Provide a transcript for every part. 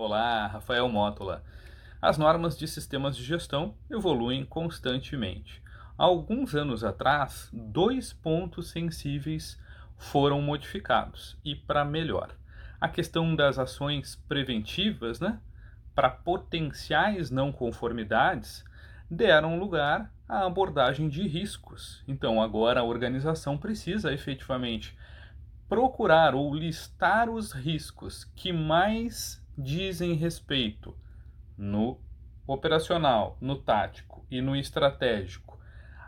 Olá, Rafael Mótola. As normas de sistemas de gestão evoluem constantemente. Há alguns anos atrás, dois pontos sensíveis foram modificados e para melhor. A questão das ações preventivas, né, para potenciais não conformidades, deram lugar à abordagem de riscos. Então, agora a organização precisa efetivamente procurar ou listar os riscos que mais dizem respeito no operacional, no tático e no estratégico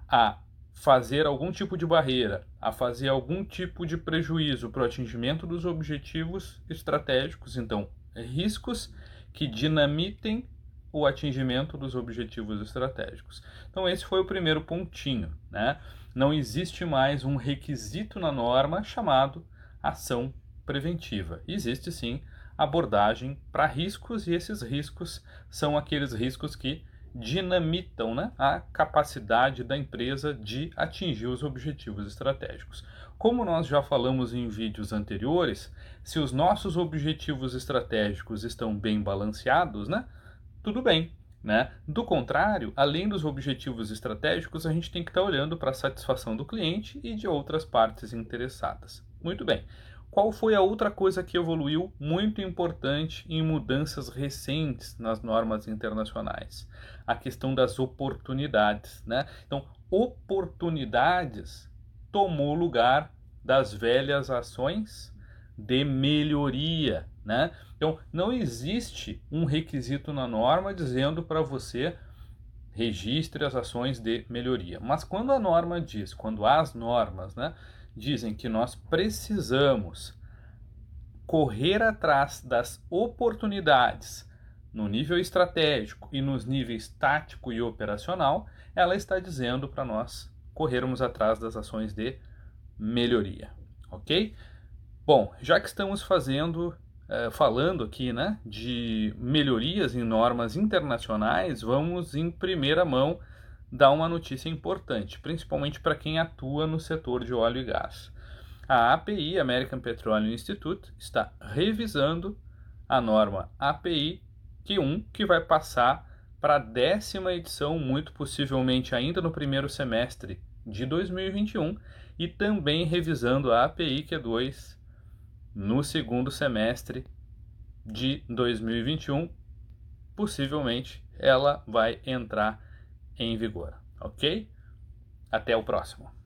a fazer algum tipo de barreira, a fazer algum tipo de prejuízo para o atingimento dos objetivos estratégicos, então, riscos que dinamitem o atingimento dos objetivos estratégicos. Então, esse foi o primeiro pontinho. Né? Não existe mais um requisito na norma chamado ação preventiva. Existe sim abordagem para riscos, e esses riscos são aqueles riscos que dinamitam né, a capacidade da empresa de atingir os objetivos estratégicos. Como nós já falamos em vídeos anteriores, se os nossos objetivos estratégicos estão bem balanceados, né, tudo bem. Né? Do contrário, além dos objetivos estratégicos, a gente tem que estar olhando para a satisfação do cliente e de outras partes interessadas. Muito bem. Qual foi a outra coisa que evoluiu muito importante em mudanças recentes nas normas internacionais? A questão das oportunidades, né? Então, oportunidades tomou lugar das velhas ações de melhoria, né? Então, não existe um requisito na norma dizendo para você registre as ações de melhoria. Mas quando a norma diz, quando as normas, né, dizem que nós precisamos correr atrás das oportunidades no nível estratégico e nos níveis tático e operacional, ela está dizendo para nós corrermos atrás das ações de melhoria, ok? Bom, já que estamos fazendo, uh, falando aqui, né, de melhorias em normas internacionais, vamos em primeira mão dar uma notícia importante, principalmente para quem atua no setor de óleo e gás. A API, American Petroleum Institute, está revisando a norma API Q1, que vai passar para a décima edição, muito possivelmente ainda no primeiro semestre de 2021, e também revisando a API Q2 no segundo semestre de 2021. Possivelmente ela vai entrar em vigor, ok? Até o próximo.